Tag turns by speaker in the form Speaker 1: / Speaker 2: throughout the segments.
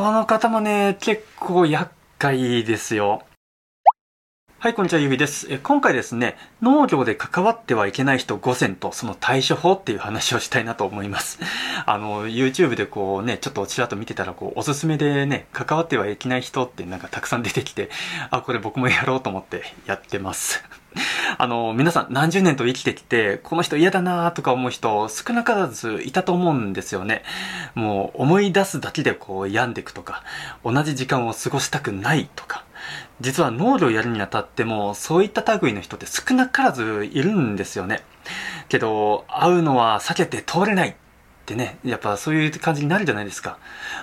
Speaker 1: この方もね、結構厄介ですよ。はい、こんにちは、ゆびです。え今回ですね、農業で関わってはいけない人5選とその対処法っていう話をしたいなと思います。あの、YouTube でこうね、ちょっとちらっと見てたら、こう、おすすめでね、関わってはいけない人ってなんかたくさん出てきて、あ、これ僕もやろうと思ってやってます。あの、皆さん何十年と生きてきて、この人嫌だなとか思う人少なからずいたと思うんですよね。もう思い出すだけでこう病んでいくとか、同じ時間を過ごしたくないとか、実は農業をやるにあたっても、そういった類の人って少なからずいるんですよね。けど、会うのは避けて通れないってね、やっぱそういう感じになるじゃないですか。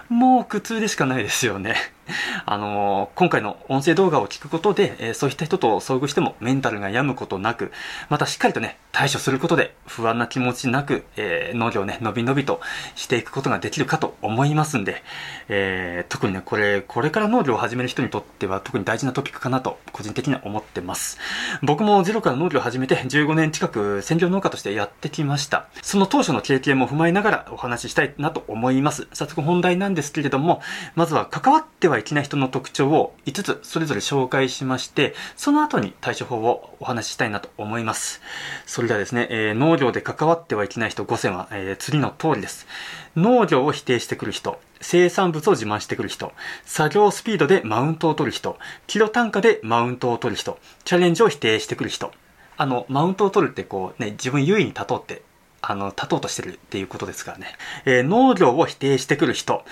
Speaker 1: もう苦痛でしかないですよね。あの、今回の音声動画を聞くことで、え、そういった人と遭遇してもメンタルが病むことなく、またしっかりとね、対処することで不安な気持ちなく、え、農業ね、のびのびとしていくことができるかと思いますんで、えー、特にね、これ、これから農業を始める人にとっては特に大事なトピックかなと、個人的には思ってます。僕もゼロから農業を始めて15年近く専業農家としてやってきました。その当初の経験も踏まえながらお話ししたいなと思います。早速本題なんですけれども、まずは関わってはいけな人の特徴を5つそれぞれ紹介しまして、その後に対処法をお話ししたいなと思います。それではですね、えー、農業で関わってはいけない人5選は、えー、次の通りです。農業を否定してくる人、生産物を自慢してくる人、作業スピードでマウントを取る人、キロ単価でマウントを取る人、チャレンジを否定してくる人。あの、マウントを取るってこうね、自分優位に立とうってあの、立とうとしてるっていうことですからね。えー、農業を否定してくる人。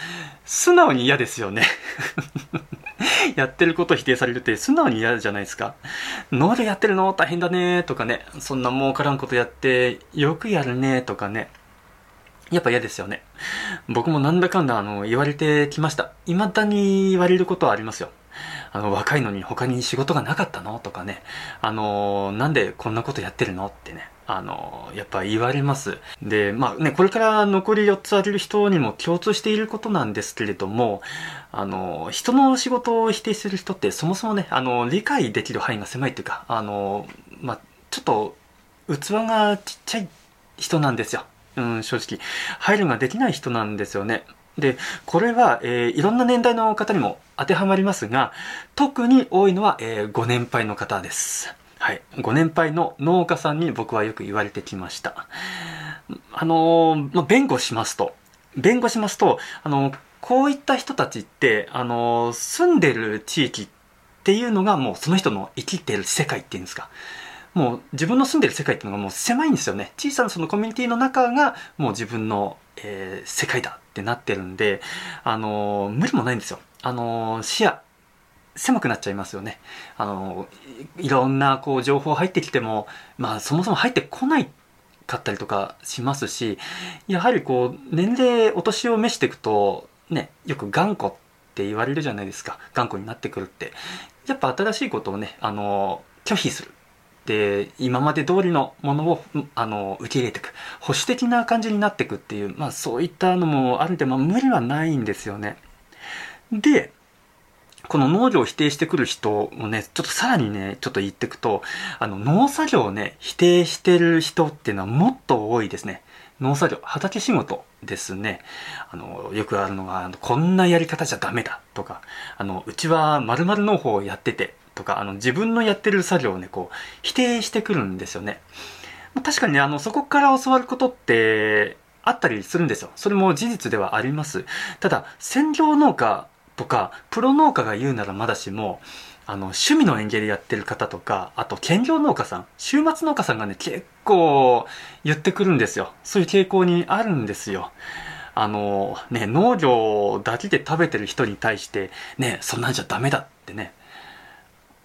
Speaker 1: 素直に嫌ですよね。やってることを否定されるって素直に嫌じゃないですか。農業やってるの？大変だねとかね。そんな儲からんことやってよくやるねとかね。やっぱ嫌ですよね。僕もなんだかんだあの言われてきました。未だに言われることはありますよ。あの若いのに他に仕事がなかったの？とかね。あのなんでこんなことやってるの？ってね。あの、やっぱ言われます。で、まあね、これから残り4つあげる人にも共通していることなんですけれども、あの、人の仕事を否定する人ってそもそもね、あの、理解できる範囲が狭いっていうか、あの、まあ、ちょっと、器がちっちゃい人なんですよ。うん、正直。配慮ができない人なんですよね。で、これは、えー、いろんな年代の方にも当てはまりますが、特に多いのは、えー、ご年配の方です。はい。ご年配の農家さんに僕はよく言われてきました。あのー、まあ、弁護しますと、弁護しますと、あのー、こういった人たちって、あのー、住んでる地域っていうのがもうその人の生きてる世界っていうんですか。もう自分の住んでる世界っていうのがもう狭いんですよね。小さなそのコミュニティの中がもう自分の、えー、世界だってなってるんで、あの無理もないんですよ。あの視野狭くなっちゃいますよね。あの、いろんなこう情報入ってきても、まあそもそも入ってこないかったりとかしますし、やはりこう、年齢、お年を召していくと、ね、よく頑固って言われるじゃないですか。頑固になってくるって。やっぱ新しいことをね、あの、拒否する。で、今まで通りのものを、あの、受け入れていく。保守的な感じになっていくっていう、まあそういったのもあるんで、まあ無理はないんですよね。で、この農業を否定してくる人をね、ちょっとさらにね、ちょっと言っていくと、あの、農作業をね、否定してる人っていうのはもっと多いですね。農作業、畑仕事ですね。あの、よくあるのが、こんなやり方じゃダメだとか、あの、うちは〇〇農法をやっててとか、あの、自分のやってる作業をね、こう、否定してくるんですよね。確かにね、あの、そこから教わることって、あったりするんですよ。それも事実ではあります。ただ、専業農家とか、プロ農家が言うならまだしも、あの、趣味の園芸でやってる方とか、あと兼業農家さん、週末農家さんがね、結構言ってくるんですよ。そういう傾向にあるんですよ。あの、ね、農業だけで食べてる人に対して、ね、そんなんじゃダメだってね、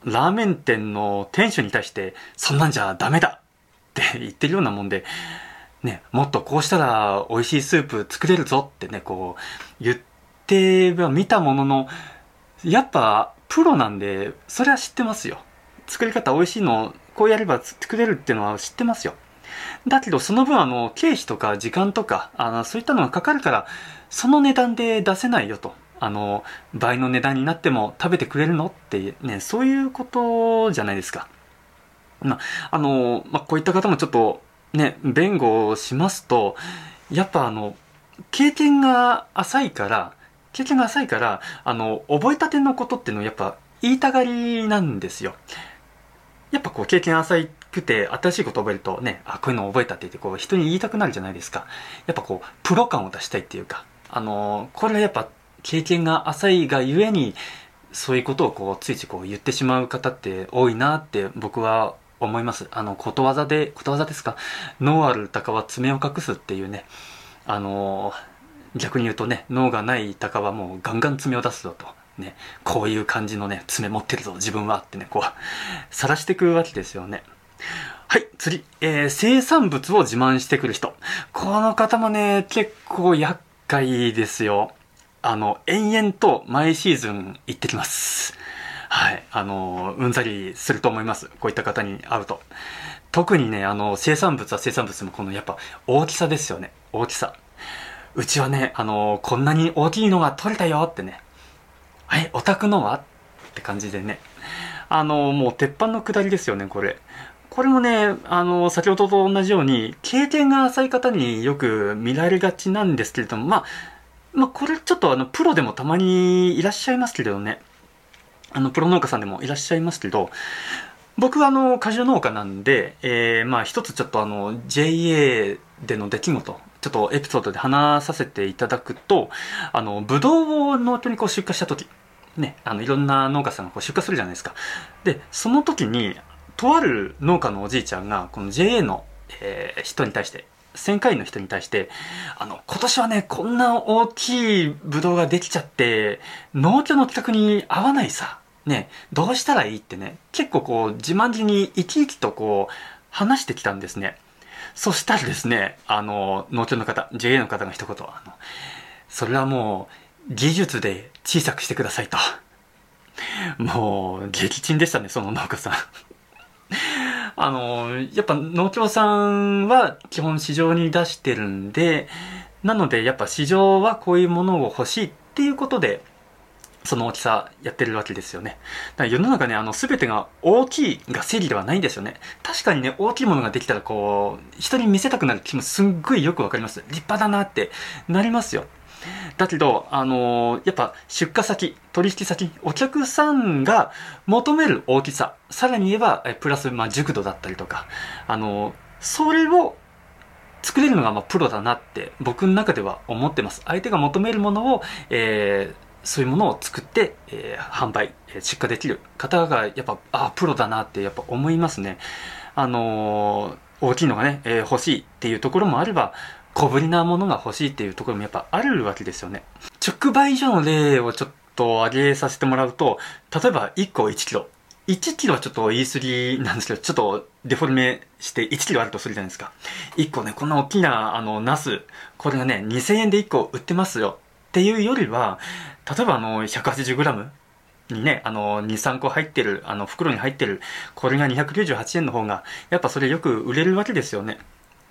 Speaker 1: ラーメン店の店主に対して、そんなんじゃダメだって 言ってるようなもんで、ね、もっとこうしたら美味しいスープ作れるぞってね、こう言っては見たものの、やっぱプロなんで、それは知ってますよ。作り方美味しいの、こうやれば作れるっていうのは知ってますよ。だけど、その分、あの、経費とか時間とか、あの、そういったのがかかるから、その値段で出せないよと。あの、倍の値段になっても食べてくれるのってね、そういうことじゃないですか。まあ、の、まあ、こういった方もちょっと、ね、弁護をしますと、やっぱあの、経験が浅いから、経験が浅いから、あの、覚えたてのことっていうのはやっぱ言いたがりなんですよ。やっぱこう経験浅くて新しいこと覚えるとね、あ、こういうの覚えたって言ってこう人に言いたくなるじゃないですか。やっぱこう、プロ感を出したいっていうか、あの、これはやっぱ経験が浅いがゆえに、そういうことをこう、ついついこう言ってしまう方って多いなって僕は思います。あの、ことわざで、ことわざですか？脳ある鷹は爪を隠すっていうね、あの、逆に言うとね、脳がない鷹はもうガンガン爪を出すぞと。ね、こういう感じのね、爪持ってるぞ、自分はってね、こう、晒してくるわけですよね。はい、次。えー、生産物を自慢してくる人。この方もね、結構厄介ですよ。あの、延々と毎シーズン行ってきます。はい。あの、うんざりすると思います。こういった方に会うと。特にね、あの、生産物は生産物もこのやっぱ大きさですよね。大きさ。うちはね、あの、こんなに大きいのが取れたよってね。はい、お宅のは？って感じでね。あの、もう鉄板の下りですよね、これ。これもね、あの、先ほどと同じように、経験が浅い方によく見られがちなんですけれども、まあ、まあ、これちょっとあの、プロでもたまにいらっしゃいますけどね。あの、プロ農家さんでもいらっしゃいますけど、僕はあの、果樹農家なんで、えー、まあ、一つちょっとあの、JA での出来事、ちょっとエピソードで話させていただくと、あの、ブドウを農協にこう出荷した時、ね、あの、いろんな農家さんがこう出荷するじゃないですか。で、その時に、とある農家のおじいちゃんが、この JA の、えー、人に対して、1000回の人に対して、あの、今年はね、こんな大きいブドウができちゃって、農協の企画に合わないさ。ね、どうしたらいいってね、結構こう、自慢げに生き生きとこう、話してきたんですね。そしたらですね、あの、農協の方、JA の方が一言、あの、それはもう、技術で小さくしてくださいと。もう、撃沈でしたね、その農家さん。あの、やっぱ農協さんは基本市場に出してるんで、なのでやっぱ市場はこういうものを欲しいっていうことで、その大きさやってるわけですよね。だから世の中ね、あの、すべてが大きいが正義ではないんですよね。確かにね、大きいものができたらこう、人に見せたくなる気もすんごいよくわかります。立派だなってなりますよ。だけど、あのー、やっぱ出荷先、取引先、お客さんが求める大きさ、さらに言えば、えプラス、まあ、熟度だったりとか、あのー、それを作れるのが、まあ、プロだなって僕の中では思ってます。相手が求めるものを、えー、そういうものを作って、えー、販売、え出荷できる方が、やっぱ、あ、プロだなってやっぱ思いますね。あのー、大きいのがね、え欲しいっていうところもあれば、小ぶりなものが欲しいっていうところもやっぱあるわけですよね。直売所の例をちょっと挙げさせてもらうと、例えば1個1キロ。1キロはちょっと言い過ぎなんですけど、ちょっとデフォルメして1キロあるとするじゃないですか。1個ね、こんな大きな、あの、ナス、これがね、2000円で1個売ってますよっていうよりは、例えばあの、180g にね、あの、2、3個入ってる、あの、袋に入ってる、これが298円の方が、やっぱそれよく売れるわけですよね。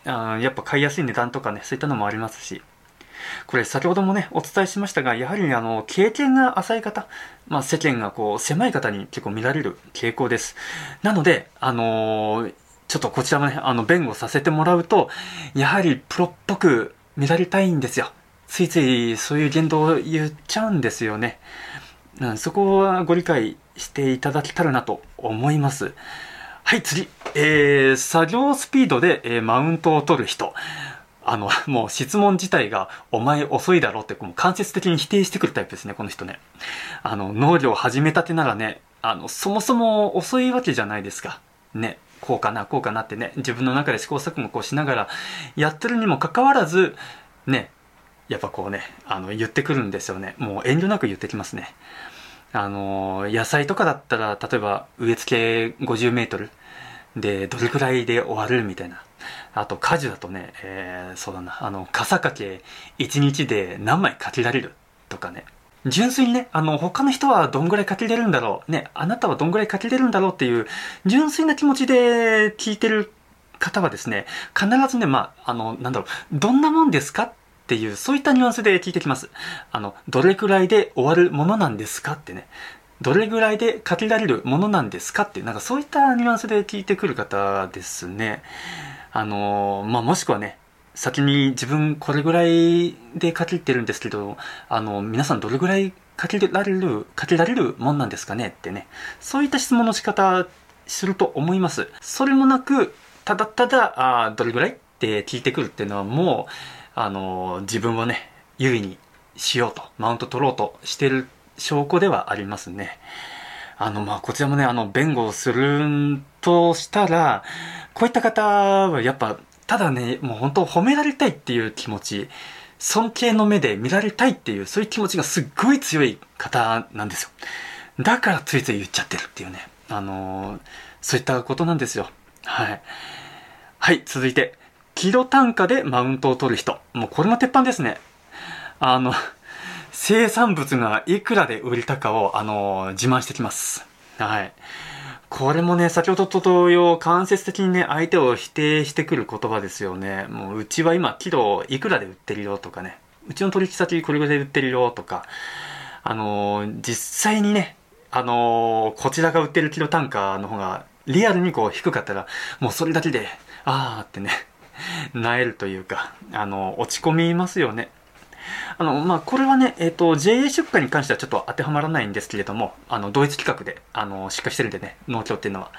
Speaker 1: あやっぱ買いやすい値段とかね、そういったのもありますし。これ先ほどもね、お伝えしましたが、やはりあの、経験が浅い方、まあ世間がこう、狭い方に結構見られる傾向です。なので、あのー、ちょっとこちらもね、あの、弁護させてもらうと、やはりプロっぽく見られたいんですよ。ついついそういう言動を言っちゃうんですよね。うん、そこはご理解していただけたらなと思います。はい、次。えー、作業スピードで、えー、マウントを取る人。あの、もう質問自体が、お前遅いだろって、もう間接的に否定してくるタイプですね、この人ね。あの、農業始めたてならね、あの、そもそも遅いわけじゃないですか。ね。こうかな、こうかなってね、自分の中で試行錯誤をしながらやってるにもかかわらず、ね、やっぱこうね、あの、言ってくるんですよね。もう遠慮なく言ってきますね。あの、野菜とかだったら、例えば植え付け50メートルで、どれくらいで終わるみたいな。あと、果樹だとね、えー、そうだな、あの、傘掛け1日で何枚かけられるとかね。純粋にね、あの、他の人はどんぐらいかけれるんだろう、ね、あなたはどんぐらいかけれるんだろうっていう、純粋な気持ちで聞いてる方はですね、必ずね、まあ、あの、なんだろう、どんなもんですかっていう、そういったニュアンスで聞いてきます。あの、どれくらいで終わるものなんですかってね。どれぐらいでかけられるものなんですかって、なんかそういったニュアンスで聞いてくる方ですね。あの、まあ、もしくはね、先に自分これぐらいでかけてるんですけど、あの、皆さんどれぐらいかけられる、かけられるもんなんですかねってね。そういった質問の仕方すると思います。それもなく、ただただ、あどれぐらいって聞いてくるっていうのはもう、あの、自分をね、優位にしようと、マウント取ろうとしてる証拠ではありますね。あの、まあ、こちらもね、あの、弁護をするとしたら、こういった方はやっぱ、ただね、もう本当褒められたいっていう気持ち、尊敬の目で見られたいっていう、そういう気持ちがすっごい強い方なんですよ。だからついつい言っちゃってるっていうね。あのー、そういったことなんですよ。はい。はい、続いて。キロ単価でマウントを取る人。もうこれも鉄板ですね。あの、生産物がいくらで売れたかを、あのー、自慢してきます。はい。これもね、先ほどと同様、間接的にね、相手を否定してくる言葉ですよね。もう、うちは今、キロいくらで売ってるよとかね。うちの取引先これぐらいで売ってるよとか。あのー、実際にね、あのー、こちらが売ってるキロ単価の方が、リアルにこう低かったら、もうそれだけで、あーってね、なえるというか、あの、落ち込みますよね。あの、まあ、これはね、えっ、ー、と、JA 出荷に関してはちょっと当てはまらないんですけれども、あの、同一規格で、あの、出荷してるんでね、農協っていうのは。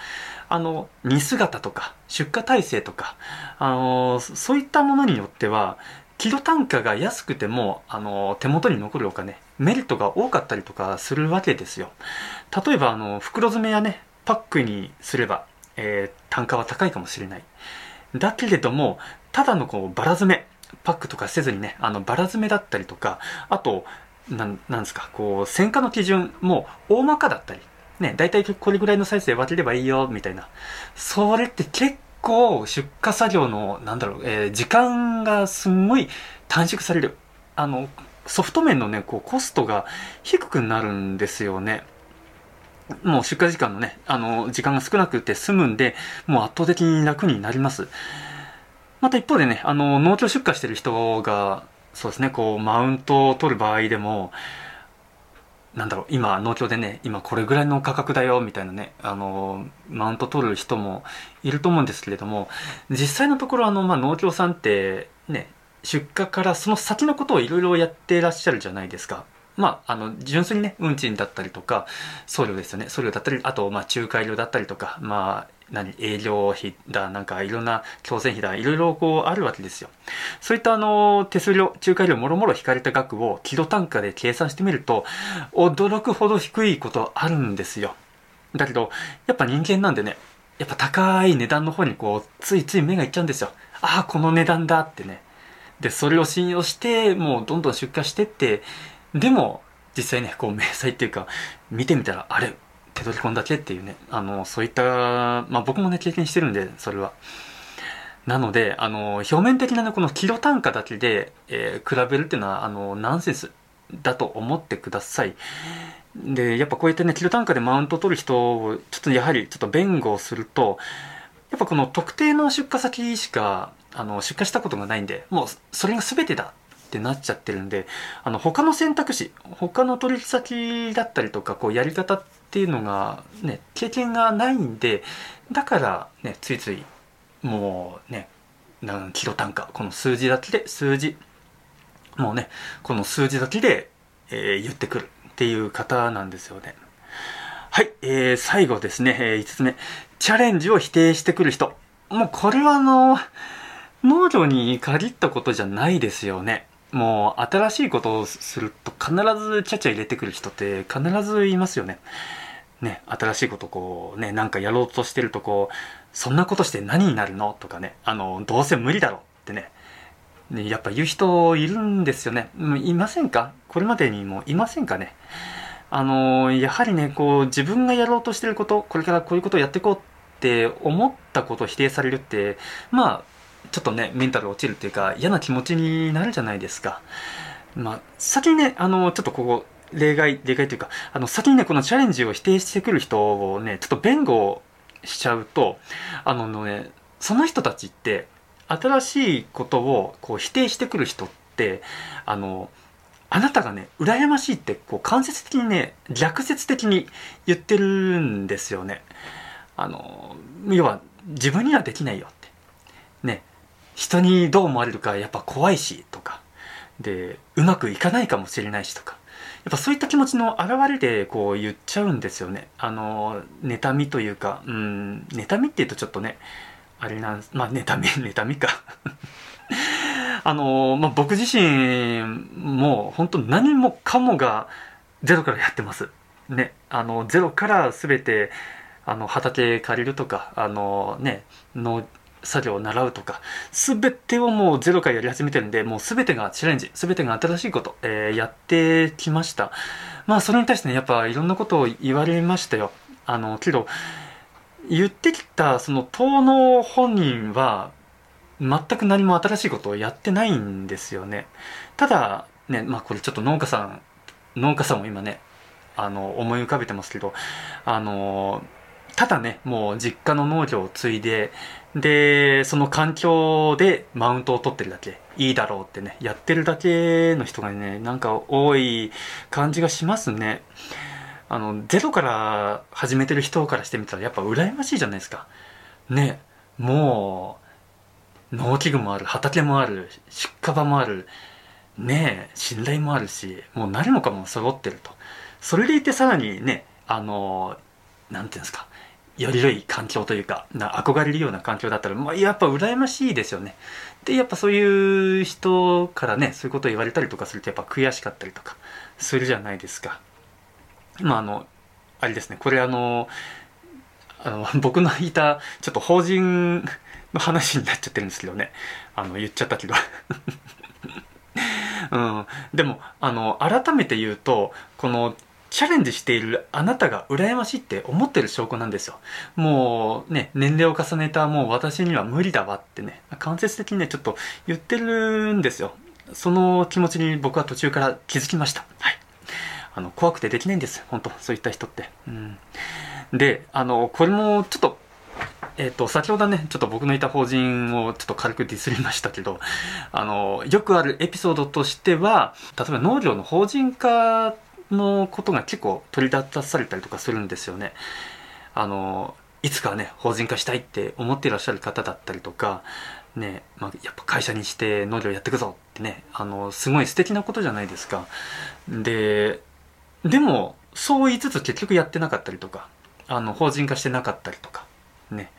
Speaker 1: あの、荷姿とか、出荷体制とか、あの、そういったものによっては、キロ単価が安くても、あの、手元に残るお金、メリットが多かったりとかするわけですよ。例えば、あの、袋詰めやね、パックにすれば、えー、単価は高いかもしれない。だけれども、ただのこう、バラ詰め、パックとかせずにね、あの、バラ詰めだったりとか、あと、なん、なんですか、こう、選果の基準も大まかだったり、ね、大体これぐらいのサイズで分ければいいよ、みたいな。それって結構出荷作業の、なんだろう、えー、時間がすんごい短縮される。あの、ソフト面のね、こう、コストが低くなるんですよね。もう出荷時間のね、あの、時間が少なくて済むんで、もう圧倒的に楽になります。また一方でね、あの、農協出荷してる人が、そうですね、こう、マウントを取る場合でも、なんだろう、今、農協でね、今これぐらいの価格だよ、みたいなね、あの、マウント取る人もいると思うんですけれども、実際のところ、あの、まあ、農協さんって、ね、出荷からその先のことをいろいろやってらっしゃるじゃないですか。まあ、あの、純粋にね、運賃だったりとか、送料ですよね。送料だったり、あと、まあ、仲介料だったりとか、まあ、何、営業費だ、なんかいろんな強制費だ、いろいろこうあるわけですよ。そういったあの、手数料、仲介料もろもろ引かれた額をキロ単価で計算してみると、驚くほど低いことあるんですよ。だけど、やっぱ人間なんでね、やっぱ高い値段の方にこう、ついつい目がいっちゃうんですよ。ああ、この値段だってね。で、それを信用して、もうどんどん出荷してって、でも、実際ね、こう、明細っていうか、見てみたら、あれ、手取り込んだけっていうね、あの、そういった、まあ僕もね、経験してるんで、それは。なので、あの、表面的なね、このキロ単価だけで、えー、比べるっていうのは、あの、ナンセンスだと思ってください。で、やっぱこうやってね、キロ単価でマウントを取る人を、ちょっとやはり、ちょっと弁護をすると、やっぱこの特定の出荷先しか、あの、出荷したことがないんで、もう、それが全てだってなっちゃってるんで、あの、他の選択肢、他の取引先だったりとか、こう、やり方ってっていうのが、ね、経験がないんで、だからね、ついつい、もうね、なんキロ単価、この数字だけで、数字、もうね、この数字だけで、えー、言ってくるっていう方なんですよね。はい、えー、最後ですね、えー、5つ目。チャレンジを否定してくる人。もうこれはあの、農業に限ったことじゃないですよね。もう新しいことをすると必ずちゃちゃ入れてくる人って必ずいますよね。ね、新しいことこうね、なんかやろうとしてるとこう、そんなことして何になるの？とかね、あの、どうせ無理だろってね、ねやっぱ言う人いるんですよね。いませんか？これまでにもいませんかね？あの、やはりね、こう、自分がやろうとしてること、これからこういうことをやっていこうって思ったことを否定されるって、まあ、ちょっとね、メンタル落ちるっていうか、嫌な気持ちになるじゃないですか。まあ、先にね、あの、ちょっとここ、例外、例外というか、あの、先にね、このチャレンジを否定してくる人をね、ちょっと弁護しちゃうと、あのね、その人たちって、新しいことをこう否定してくる人って、あの、あなたがね、羨ましいって、こう、間接的にね、逆説的に言ってるんですよね。あの、要は、自分にはできないよって。ね、人にどう思われるかやっぱ怖いしとか。でうまくいかないかもしれないしとか。やっぱそういった気持ちの表れでこう言っちゃうんですよね。あの妬みというかうん妬みっていうとちょっとねあれなんまあ妬み 妬みか。あのまあ、僕自身も本当何もかもがゼロからやってます。ねあのゼロから全てあの畑借りるとかあのね農作業を習うとか全てをもうゼロからやり始めてるんでもう全てがチャレンジ全てが新しいこと、えー、やってきました。まあそれに対してねやっぱいろんなことを言われましたよ。あのけど言ってきたその党の本人は全く何も新しいことをやってないんですよね。ただねまあこれちょっと農家さん農家さんも今ねあの思い浮かべてますけどあのただねもう実家の農業を継いででその環境でマウントを取ってるだけ。いいだろうってねやってるだけの人がねなんか多い感じがしますね。あのゼロから始めてる人からしてみたらやっぱ羨ましいじゃないですか。ねもう農機具もある畑もある出荷場もあるねえ信頼もあるしもう何もかも揃ってると。それでいてさらにねあのなんていうんですかより良い環境というかな憧れるような環境だったら、まあ、やっぱ羨ましいですよね。でやっぱそういう人からねそういうことを言われたりとかするとやっぱ悔しかったりとかするじゃないですか。まああのあれですねこれあのあの 僕のいたちょっと法人の話になっちゃってるんですけどね。あの言っちゃったけど。うん、でもあの改めて言うとこのチャレンジしているあなたが羨ましいって思ってる証拠なんですよ。もうね、年齢を重ねたもう私には無理だわってね、間接的にね、ちょっと言ってるんですよ。その気持ちに僕は途中から気づきました。はい。あの、怖くてできないんです。本当そういった人って。うん。で、あの、これもちょっと、えっ、ー、と、先ほどね、ちょっと僕のいた法人をちょっと軽くディスりましたけど、あの、よくあるエピソードとしては、例えば農業の法人化のことが結構取り立たされたりとかするんですよね。あのいつかね法人化したいって思っていらっしゃる方だったりとかねまあ、やっぱ会社にして農業やっていくぞってねあのすごい素敵なことじゃないですか。ででもそう言いつつ結局やってなかったりとかあの法人化してなかったりとかね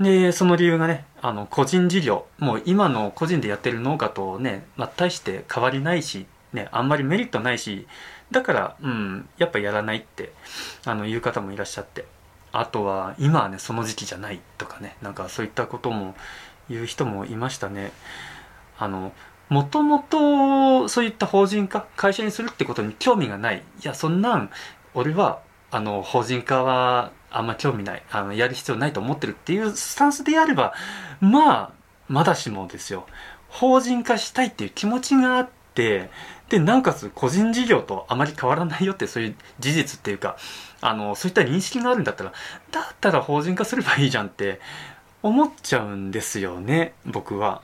Speaker 1: でその理由がねあの個人事業もう今の個人でやってる農家とね、まあ、大して変わりないし、ね、あんまりメリットないしだから、うん、やっぱやらないってあの言う方もいらっしゃって。あとは今はねその時期じゃないとかね。なんかそういったことも言う人もいましたね。あのもともとそういった法人化会社にするってことに興味がない。いやそんなん俺はあの法人化はあんま興味ない。あのやる必要ないと思ってるっていうスタンスであればまあまだしもですよ。法人化したいっていう気持ちがあってでなおかつ個人事業とあまり変わらないよってそういう事実っていうかあのそういった認識があるんだったらだったら法人化すればいいじゃんって思っちゃうんですよね僕は。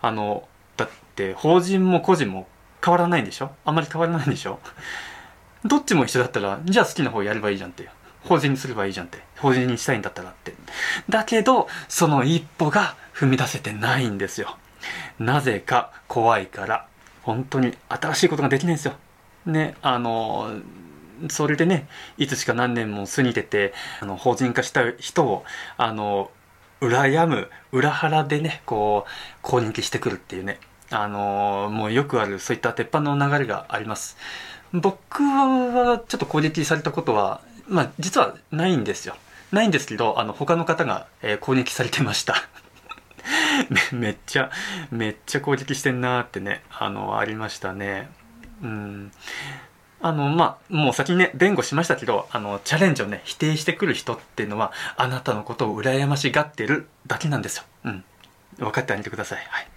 Speaker 1: あのだって法人も個人も変わらないんでしょ？あまり変わらないんでしょ？どっちも一緒だったらじゃあ好きな方やればいいじゃんって。法人にすればいいじゃんって。法人にしたいんだったらって。だけどその一歩が踏み出せてないんですよ。なぜか怖いから。本当に新しいことができないんですよ。ね、あの、それでね、いつしか何年も過ぎてて、あの、法人化した人を、あの、羨む、裏腹でね、こう、攻撃してくるっていうね、あの、もうよくある、そういった鉄板の流れがあります。僕はちょっと攻撃されたことは、まあ、実はないんですよ。ないんですけど、あの、他の方が、えー、攻撃されてました。めっちゃめっちゃ攻撃してんなーってねあのありましたね。うん。あのまあもう先にね弁護しましたけどあのチャレンジをね否定してくる人っていうのはあなたのことを羨ましがってるだけなんですよ。うん。分かってあげてくださいはい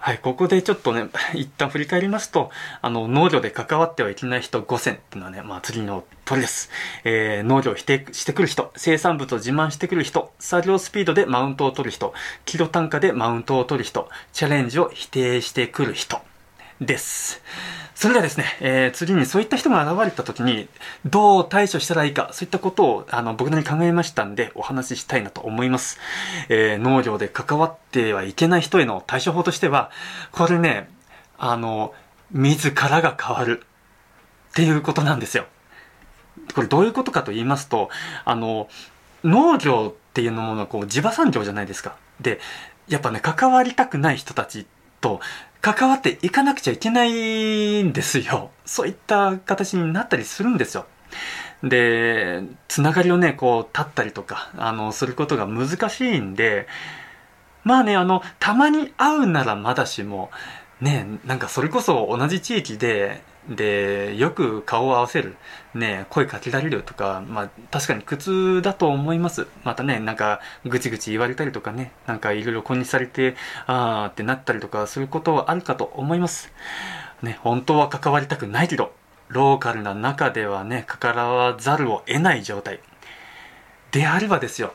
Speaker 1: はい、ここでちょっとね、一旦振り返りますと、あの、農業で関わってはいけない人5選っていうのはね、まあ次の鳥です。えー、農業を否定してくる人、生産物を自慢してくる人、作業スピードでマウントを取る人、キロ単価でマウントを取る人、チャレンジを否定してくる人。です。それではですね、えー、次にそういった人が現れた時に、どう対処したらいいか、そういったことを、あの、僕なりに考えましたんで、お話ししたいなと思います。えー、農業で関わってはいけない人への対処法としては、これね、あの、自らが変わるっていうことなんですよ。これどういうことかと言いますと、あの、農業っていうのものはこう地場産業じゃないですか。で、やっぱね、関わりたくない人たちと関わっていかなくちゃいけないんですよ。そういった形になったりするんですよ。で、つながりをね、こう、立ったりとか、あの、することが難しいんで、まあね、あの、たまに会うならまだしも、ね、なんかそれこそ同じ地域で、で、よく顔を合わせる、ね、声かけられるとか、まあ、確かに苦痛だと思います。またね、なんか、ぐちぐち言われたりとかね、なんかいろいろ根にされて、あーってなったりとかすることはあるかと思います。ね、本当は関わりたくないけど、ローカルな中ではね、関わらざるを得ない状態。であればですよ、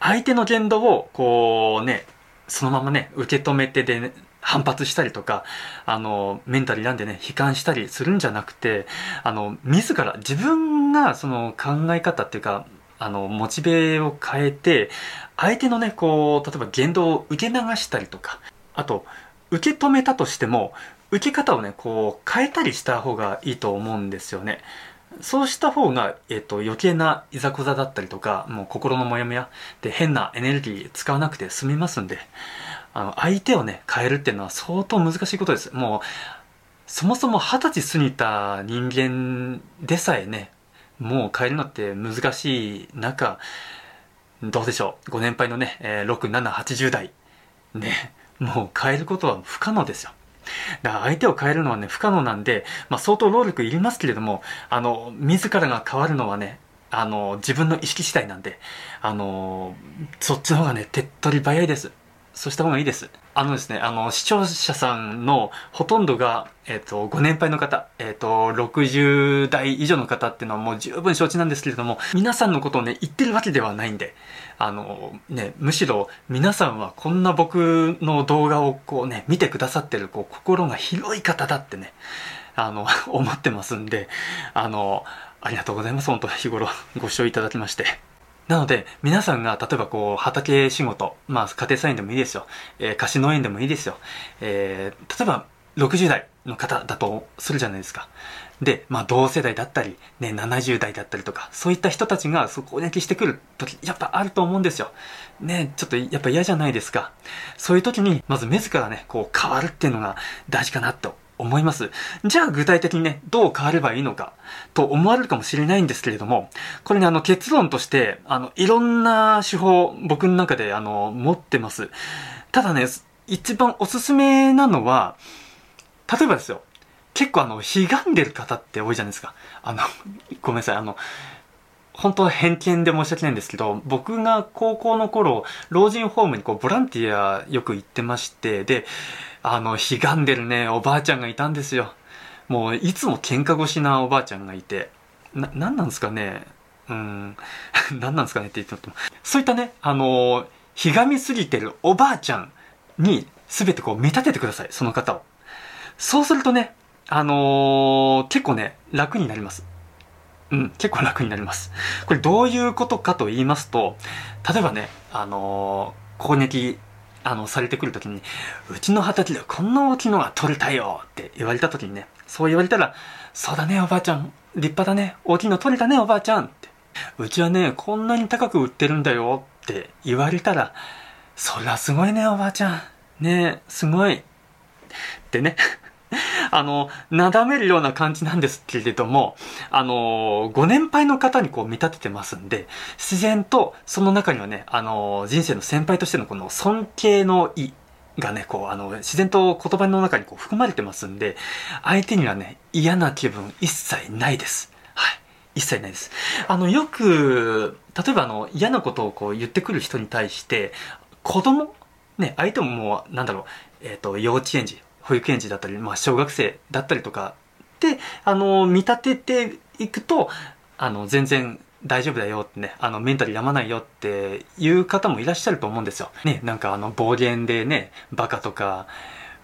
Speaker 1: 相手の言動を、こうね、そのままね、受け止めてで、ね、反発したりとか、あの、メンタル病んでね、悲観したりするんじゃなくて、あの、自ら、自分がその考え方っていうか、あの、モチベを変えて、相手のね、こう、例えば言動を受け流したりとか、あと、受け止めたとしても、受け方をね、こう、変えたりした方がいいと思うんですよね。そうした方が、えっ、と、余計ないざこざだったりとか、もう心のモヤモヤで変なエネルギー使わなくて済みますんで、あの、相手をね、変えるっていうのは相当難しいことです。もう、そもそも二十歳過ぎた人間でさえね、もう変えるのって難しい中、どうでしょう。ご年配のね、えー、6、7、80代。ね、もう変えることは不可能ですよ。だから相手を変えるのはね、不可能なんで、まあ相当労力いりますけれども、あの、自らが変わるのはね、あの、自分の意識次第なんで、あの、そっちの方がね、手っ取り早いです。そうした方がいいです。あのですね、あの、視聴者さんのほとんどが、えっ、ー、と、ご年配の方、えっ、ー、と、60代以上の方っていうのはもう十分承知なんですけれども、皆さんのことをね、言ってるわけではないんで、あの、ね、むしろ皆さんはこんな僕の動画をこうね、見てくださってる、こう、心が広い方だってね、あの、思ってますんで、あの、ありがとうございます。本当日頃ご視聴いただきまして。なので、皆さんが、例えばこう、畑仕事、まあ、家庭菜園でもいいですよ。えー、貸し農園でもいいですよ。えー、例えば、60代の方だとするじゃないですか。で、まあ、同世代だったり、ね、70代だったりとか、そういった人たちが、そこを撃してくる時、やっぱあると思うんですよ。ね、ちょっとやっぱ嫌じゃないですか。そういう時に、まず自らね、こう変わるっていうのが大事かなと思います。じゃあ具体的にね、どう変わればいいのか、と思われるかもしれないんですけれども、これね、あの結論として、あの、いろんな手法、僕の中で、あの、持ってます。ただね、一番おすすめなのは、例えばですよ、結構あの、悲願でる方って多いじゃないですか。あの、ごめんなさい、あの、本当は偏見で申し訳ないんですけど、僕が高校の頃、老人ホームにこう、ボランティアよく行ってまして、で、あの、悲願でるね、おばあちゃんがいたんですよ。もう、いつも喧嘩腰なおばあちゃんがいて、な、なんなんですかねうん、何 なんですかねって言っても。そういったね、あの、ひがみすぎてるおばあちゃんに、すべてこう、見立ててください、その方を。そうするとね、あのー、結構ね、楽になります。うん、結構楽になります。これどういうことかと言いますと、例えばね、あのー、攻撃あの、されてくるときに、うちの畑でこんな大きいのが取れたよって言われたときにね、そう言われたら、そうだね、おばあちゃん。立派だね。大きいの取れたね、おばあちゃん。って。うちはね、こんなに高く売ってるんだよって言われたら、そりゃすごいね、おばあちゃん。ねすごい。ってね。あの、なだめるような感じなんですけれども、あの、ご年配の方にこう見立ててますんで、自然とその中にはね、あの、人生の先輩としてのこの尊敬の意がね、こう、あの、自然と言葉の中にこう含まれてますんで、相手にはね、嫌な気分一切ないです。はい。一切ないです。あの、よく、例えばあの、嫌なことをこう言ってくる人に対して、子供ね、相手ももう、なんだろう、えっ、ー、と、幼稚園児、保育園児だったり、まあ、小学生だったりとかで、あの、見立てていくと、あの、全然大丈夫だよってね、あの、メンタルやまないよっていう方もいらっしゃると思うんですよ。ね、なんかあの、暴言でね、バカとか、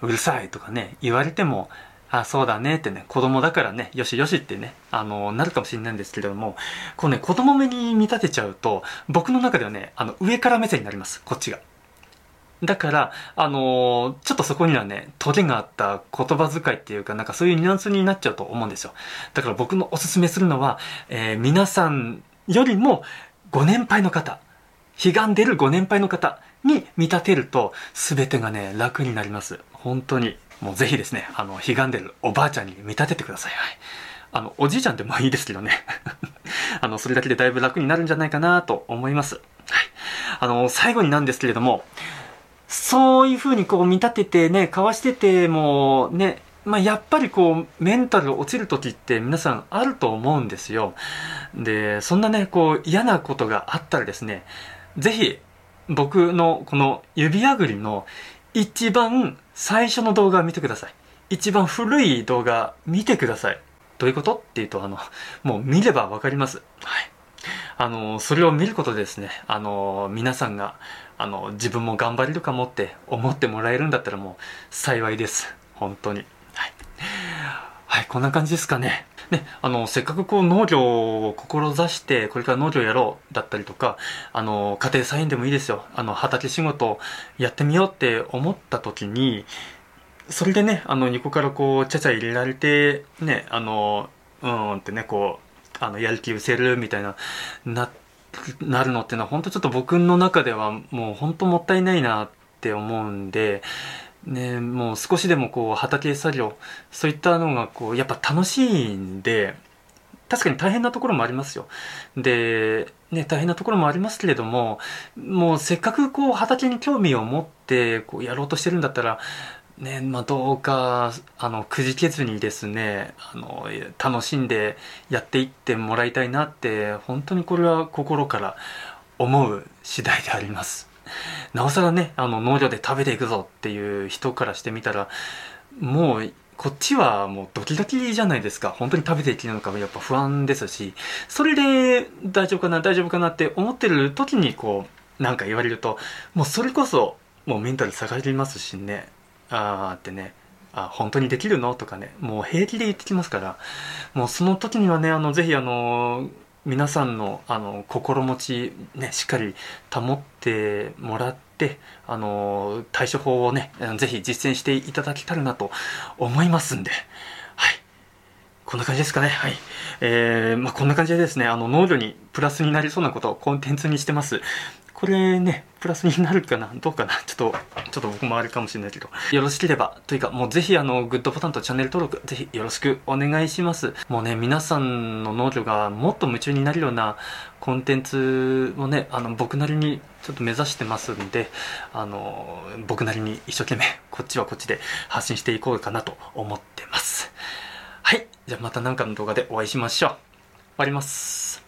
Speaker 1: うるさいとかね、言われても、あ、そうだねってね、子供だからね、よしよしってね、あの、なるかもしれないんですけれども、こうね、子供目に見立てちゃうと、僕の中ではね、あの、上から目線になります、こっちが。だから、あのー、ちょっとそこにはね、トゲがあった言葉遣いっていうか、なんかそういうニュアンスになっちゃうと思うんですよ。だから僕のおすすめするのは、えー、皆さんよりもご年配の方、悲願でるご年配の方に見立てると、全てがね、楽になります。本当に。もうぜひですね、あの、悲願でるおばあちゃんに見立ててください。はい。あの、おじいちゃんでもいいですけどね。あの、それだけでだいぶ楽になるんじゃないかなと思います。はい。あの、最後になんですけれども、そういう風にこう見立ててね、かわしててもね、まあ、やっぱりこう、メンタル落ちる時って皆さんあると思うんですよ。で、そんなね、こう嫌なことがあったらですね、ぜひ僕のこの指あぐりの一番最初の動画を見てください。一番古い動画見てください。どういうこと？っていうと、あの、もう見ればわかります。はい。あの、それを見ることでですね、あの、皆さんが、あの、自分も頑張れるかもって思ってもらえるんだったらもう幸いです。本当に。はい。はい、こんな感じですかね。ね、あの、せっかくこう農業を志して、これから農業やろうだったりとか、あの、家庭菜園でもいいですよ。あの、畑仕事やってみようって思った時に、それでね、あの、横からこう、ちゃちゃ入れられて、ね、あの、うんってね、こう、あの、やる気失せるみたいな、な、なるのっていうのは、本当ちょっと僕の中ではもう本当もったいないなって思うんで、ね、もう少しでもこう畑作業そういったのがこうやっぱ楽しいんで確かに大変なところもありますよ。で、ね、大変なところもありますけれどももうせっかくこう畑に興味を持ってこうやろうとしてるんだったらねまあ、どうかあのくじけずにですねあの楽しんでやっていってもらいたいなって本当にこれは心から思う次第であります。なおさらね、あの、農業で食べていくぞっていう人からしてみたら、もう、こっちはもうドキドキじゃないですか。本当に食べていけるのかやっぱ不安ですし、それで大丈夫かな、大丈夫かなって思ってる時にこう、なんか言われると、もうそれこそ、もうメンタル下がりますしね、あーってね、あ、本当にできるの？とかね、もう平気で言ってきますから、もうその時にはね、あの、ぜひあの、皆さんのあの心持ち、ね、しっかり保ってもらってあの対処法をねぜひ実践していただけたらなと思いますんで。はいこんな感じですかね。はい。えー、まあ、こんな感じでですね、あの、農業にプラスになりそうなことをコンテンツにしてます。これね、プラスになるかなどうかなちょっと、ちょっと僕もあれかもしれないけど。よろしければ、というか、もうぜひあの、グッドボタンとチャンネル登録、ぜひよろしくお願いします。もうね、皆さんの農業がもっと夢中になるようなコンテンツをね、あの、僕なりにちょっと目指してますんで、あの、僕なりに一生懸命、こっちはこっちで発信していこうかなと思ってます。はい。じゃあまた何かの動画でお会いしましょう。終わります。